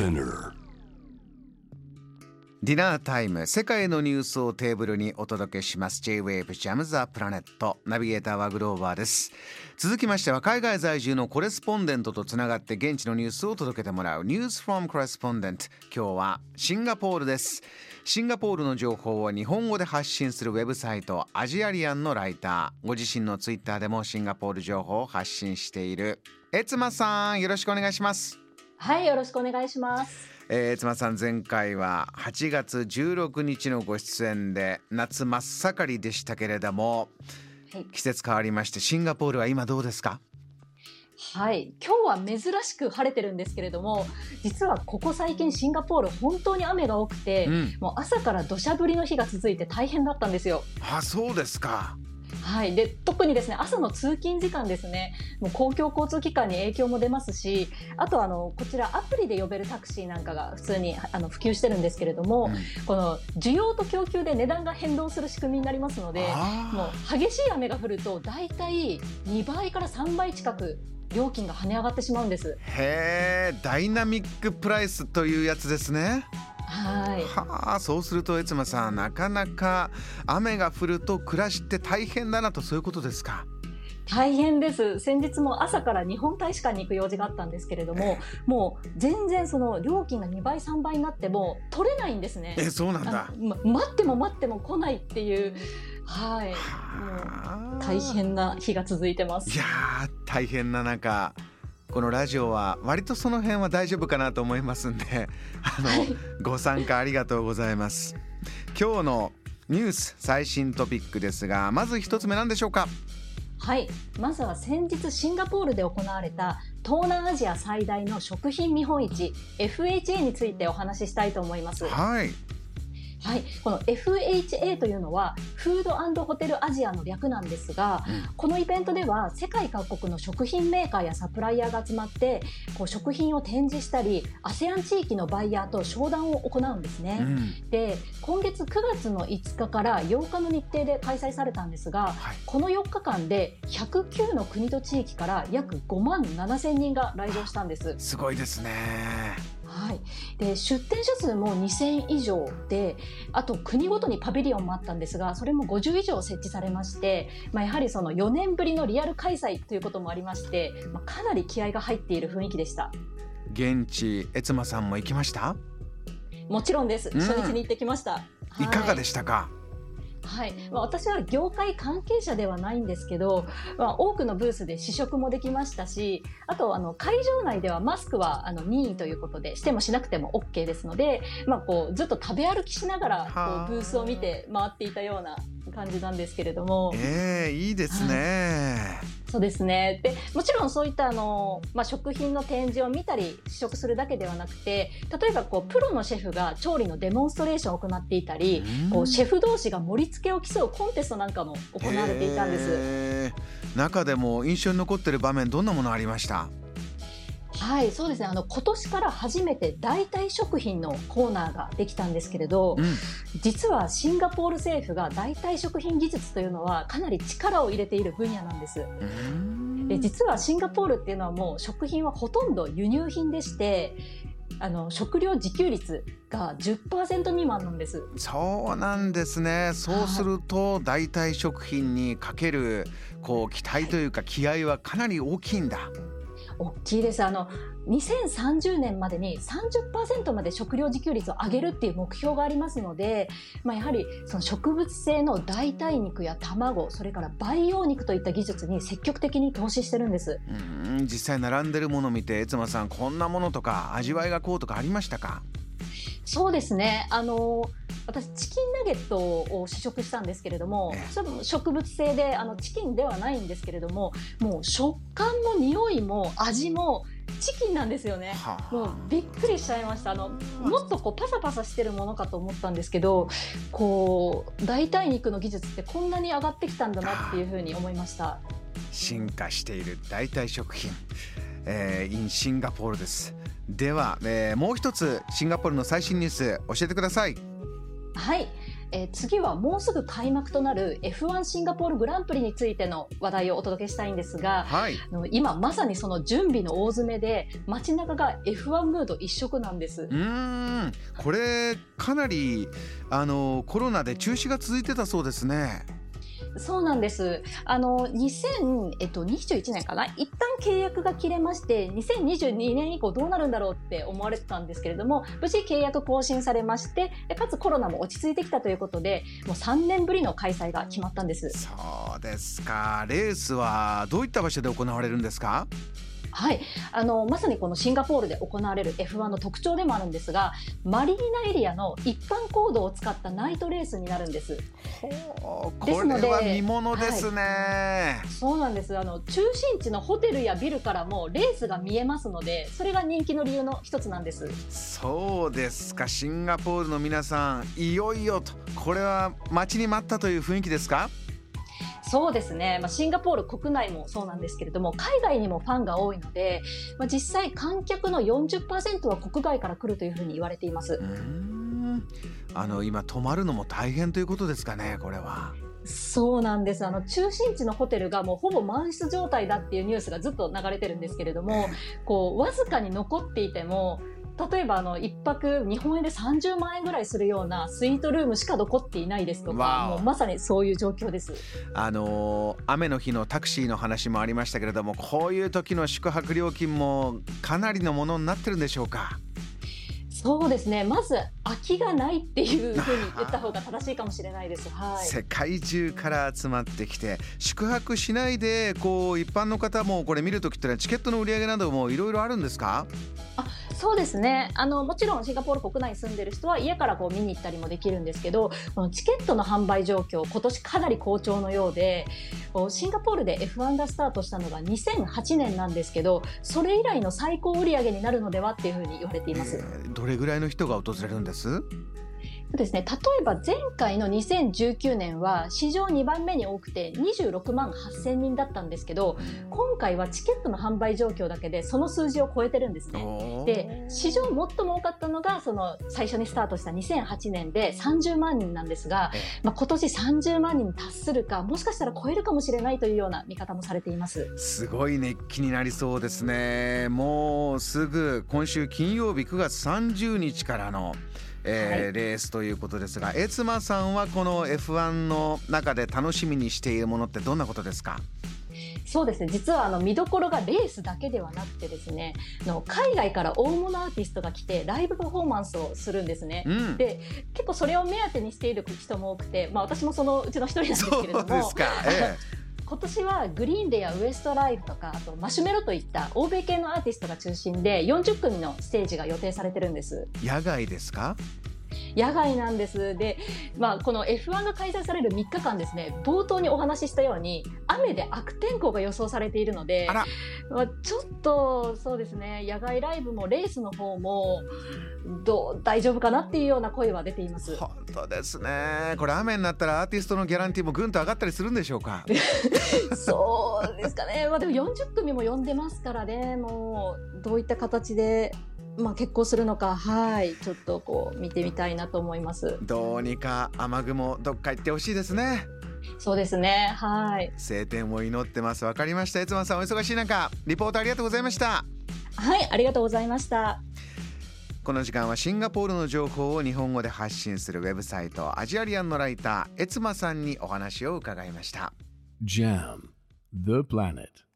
Spinner. ディナータイム世界のニュースをテーブルにお届けします。J-Wave ジャムザプラネット。ナビゲーターはグローバーです。続きましては海外在住のコレスポンデントとつながって現地のニュースを届けてもらう。ニュースフォームコレスポンデント今日はシンガポールです。シンガポールの情報を日本語で発信するウェブサイトアジアリアンのライター。ご自身のツイッターでもシンガポール情報を発信している。エツマさんよろしくお願いします。はい、よろしくお願いします。えー、つまさん前回は8月16日のご出演で夏真っ盛りでしたけれどもはい、季節変わりましてシンガポールは今どうですか？はい、今日は珍しく晴れてるんですけれども、実はここ最近シンガポール本当に雨が多くて、うん。もう朝から土砂降りの日が続いて大変だったんですよ。あそうですかはい、で特にですね朝の通勤時間ですねもう公共交通機関に影響も出ますしあとあのこちらアプリで呼べるタクシーなんかが普通にあの普及してるんですけれども、うん。この需要と供給で値段が変動する仕組みになりますのでもあう激しい雨が降ると大体2倍から3倍近く料金が跳ね上がってしまうんです。ーへえダイナミックプライスというやつですねはい。はあそうするとエツマさんなかなか雨が降ると暮らしって大変だなとそういうことですか？大変です。先日も朝から日本大使館に行く用事があったんですけれどももう全然その料金が2倍3倍になっても取れないんですね。えそうなんだ。ま待っても待っても来ないっていう。はい。もうはあ。大変な日が続いてます。いやー大変な中このラジオは割とその辺は大丈夫かなと思いますんであの、はいご参加ありがとうございます。今日のニュース最新トピックですがまず一つ目何でしょうか？はい。まずは先日シンガポールで行われた東南アジア最大の食品見本市 FHA についてお話ししたいと思います。はいはい、この FHA というのはフードホテルアジアの略なんですが、うん。このイベントでは世界各国の食品メーカーやサプライヤーが集まってこう食品を展示したり ASEAN 地域のバイヤーと商談を行うんですね。うん。で今月9月の5日から8日の日程で開催されたんですがはい。この4日間で109の国と地域から約5万7千人が来場したんです。すごいですね。はい、で出店者数も2000以上であと国ごとにパビリオンもあったんですがそれも50以上設置されまして、まあ、やはりその4年ぶりのリアル開催ということもありまして、まあ、かなり気合が入っている雰囲気でした。現地エツマさんも行きました？もちろんです。うん。初日に行ってきました、い。かがでししたか、はい、まあ、私は業界関係者ではないんですけど、まあ、多くのブースで試食もできましたしあとあの会場内ではマスクはあの任意ということでしてもしなくても OK ですので、まあ、こうずっと食べ歩きしながらはあ。こうブースを見て回っていたような感じなんですけれども。ええいいですね、そうですね。でもちろんそういったあの、まあ、食品の展示を見たり試食するだけではなくて例えばこうプロのシェフが調理のデモンストレーションを行っていたり、うん。こうシェフ同士が盛り付けを競うコンテストなんかも行われていたんです。中でも印象に残ってる場面どんなものありました？はい、そうですね。あの今年から初めて代替食品のコーナーができたんですけれど、うん実はシンガポール政府が代替食品技術というのはかなり力を入れている分野なんです。うんで実はシンガポールっていうのはもう食品はほとんど輸入品でして、あの食料自給率が10%未満なんです。そうなんですねそうすると代替食品にかけるこう期待というか気合はかなり大きいんだ大きいです。あの2030年までに30%まで食料自給率を上げるっていう目標がありますので、まあ、やはりその植物性の代替肉や卵それから培養肉といった技術に積極的に投資してるんです。うん実際並んでるものを見て悦馬さんこんなものとか味わいがこうとかありましたか？そうですねあの私チキンナゲットを試食したんですけれどもええ。それも植物性であのチキンではないんですけれどももう食感も匂いも味もチキンなんですよね。はあ。もうびっくりしちゃいました。あのもっとこうパサパサしてるものかと思ったんですけどこう代替肉の技術ってこんなに上がってきたんだなっていうふうに思いました。進化している代替食品、えー、in シンガポールです。では、えーもう一つシンガポールの最新ニュース教えてくださいはい。えー、次はもうすぐ開幕となる F1 シンガポールグランプリについての話題をお届けしたいんですが、はい、あの今まさにその準備の大詰めで街中が F1 ムード一色なんです。うん。これかなりあのコロナで中止が続いてたそうですね。そうなんです。あの、2021年かな？一旦契約が切れまして、2022年以降どうなるんだろうって思われてたんですけれども、無事契約更新されまして、かつコロナも落ち着いてきたということで、もう3年ぶりの開催が決まったんです。そうですか。レースはどういった場所で行われるんですか？はい、あのまさにこのシンガポールで行われる F1 の特徴でもあるんですがマリーナエリアの一般行動を使ったナイトレースになるんです。これは見ものですね、はい、そうなんです。あの中心地のホテルやビルからもレースが見えますのでそれが人気の理由の一つなんです。そうですか。シンガポールの皆さんいよいよと。これは待ちに待ったという雰囲気ですか？そうですね、まあ、シンガポール国内もそうなんですけれども海外にもファンが多いので、まあ、実際観客の40%は国外から来るというふうに言われています。あの今泊まるのも大変ということですかねこれは。そうなんですあの中心地のホテルがもうほぼ満室状態だっていうニュースがずっと流れてるんですけれども、こうわずかに残っていても例えばあの1泊日本円で30万円ぐらいするようなスイートルームしか残っていないですとかもうまさにそういう状況です。あのー、雨の日のタクシーの話もありましたけれどもこういう時の宿泊料金もかなりのものになってるんでしょうか？そうですね。まず空きがないっていうふうに言った方が正しいかもしれないです、はい、世界中から集まってきて宿泊しないでこう一般の方もこれ見るときってチケットの売り上げなどもいろいろあるんですか？あそうですねあのもちろんシンガポール国内に住んでる人は家からこう見に行ったりもできるんですけどこのチケットの販売状況今年かなり好調のようでシンガポールで F1 がスタートしたのが2008年なんですけどそれ以来の最高売上になるのではっていうふうに言われています。えー、どれぐらいの人が訪れるんです？ですね、例えば前回の2019年は史上2番目に多くて26万8000人だったんですけど今回はチケットの販売状況だけでその数字を超えてるんですね。で史上最も多かったのがその最初にスタートした2008年で30万人なんですが、まあ、今年30万人に達するかもしかしたら超えるかもしれないというような見方もされています。すごい熱気になりそうですね。もうすぐ今週金曜日9月30日からのえーはい、レースということですが、エツマさんはこの F1 の中で楽しみにしているものってどんなことですか？そうですね。実はあの見どころがレースだけではなくてですねの海外から大物アーティストが来てライブパフォーマンスをするんですね、うん、で結構それを目当てにしている人も多くて、まあ、私もそのうちの一人なんですけれども。今年はグリーンデーやウエストライフとかあとマシュメロといった欧米系のアーティストが中心で40組のステージが予定されてるんです。野外ですか？野外なんです。で、まあ、この F1 が開催される3日間ですね、冒頭にお話ししたように、雨で悪天候が予想されているので、まあ、ちょっと、そうですね、野外ライブもレースの方も、どう大丈夫かなっていうような声は出ています。本当ですね。これ雨になったらアーティストのギャランティーもぐんと上がったりするんでしょうか？そうですかね、まあ、でも40組も呼んでますからね。もうどういった形でまあ、結婚するのかはいちょっとこう見てみたいなと思います。どうにか雨雲どっか行ってほしいですね。そうですねはい。晴天を祈ってます。わかりました。悦馬さんお忙しい中リポートありがとうございました。はいありがとうございました。この時間はシンガポールの情報を日本語で発信するウェブサイトアジアリアンのライターエツマさんにお話を伺いました。JAM The Planet